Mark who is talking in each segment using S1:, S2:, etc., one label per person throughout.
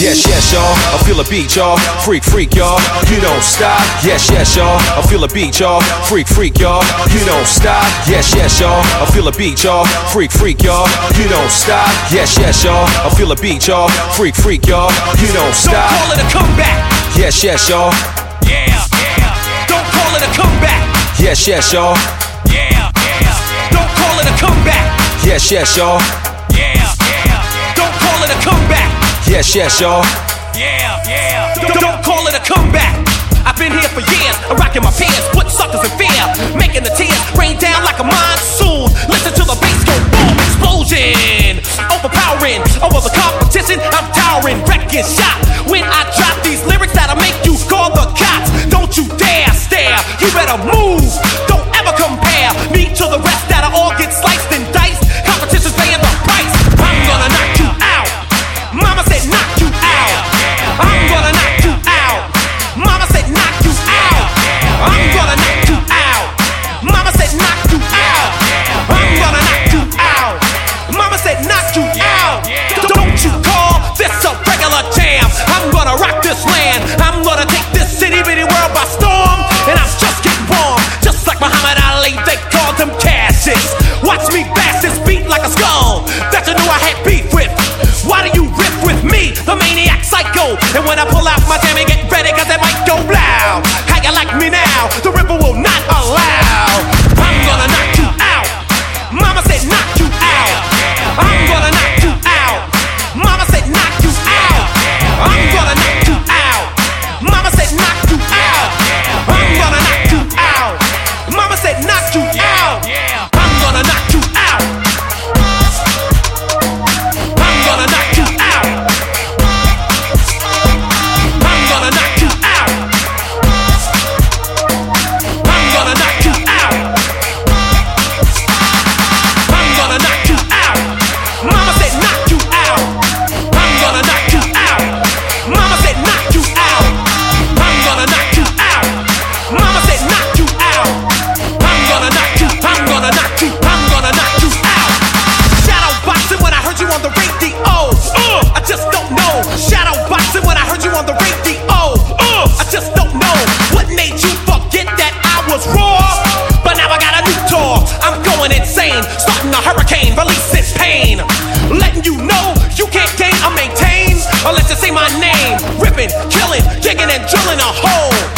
S1: Yes, yes, y'all. I feel a beat, y'all. Freak, freak, y'all. You don't stop. Yes, yes, y'all. I feel a beat, y'all. Freak, freak, y'all. You don't stop. Yes, yes, y'all. I feel a beat, y'all. Freak, freak, y'all. You don't stop. Yes, yes, y'all. I feel a beat, y'all. Freak, freak, y'all. You don't
S2: Don't
S1: stop.
S2: call it a comeback.
S1: Yes, yes, y'all.
S2: Yeah, yeah. Don't call it a comeback.
S1: Yes, yes, y'all.
S2: Yeah, yeah. Don't call it a comeback.
S1: Yes, yes, y'all. Yes, yes, y'all.
S2: Yeah, yeah. Don't, don't call it a comeback. I've been here for years, I'm rocking my peers, put suckers in fear, making the tears rain down like a monsoon. Listen to the bass go boom, explosion, overpowering over the competition. I'm towering, wrecking shop. When I drop these lyrics that'll make you call the cops. Don't you dare stare, you better move. Pull out my jammy, get ready, cause it might go loud. My name. Ripping, killing, digging and drilling a hole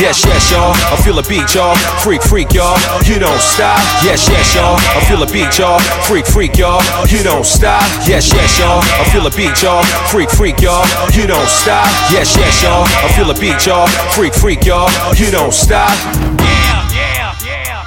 S1: Yes, yes, y'all. I feel a beat, y'all. Freak, freak, y'all. You don't stop. Yes, yes, y'all. I feel a beat, y'all. Freak, freak, y'all. You don't stop. Yes, yes, y'all. I feel a beat, y'all. Freak, freak, y'all. You don't stop. Yes, yes, y'all. I feel a beat, y'all. Freak, freak, y'all. You don't stop. yeah, yeah, yeah.